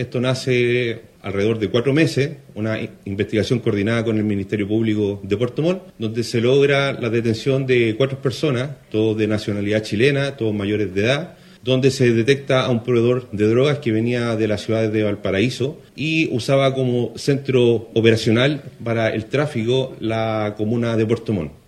esto nace alrededor de cuatro meses, una investigación coordinada con el Ministerio Público de Puerto Montt, donde se logra la detención de cuatro personas, todos de nacionalidad chilena, todos mayores de edad, donde se detecta a un proveedor de drogas que venía de la ciudad de Valparaíso y usaba como centro operacional para el tráfico la comuna de Puerto Montt.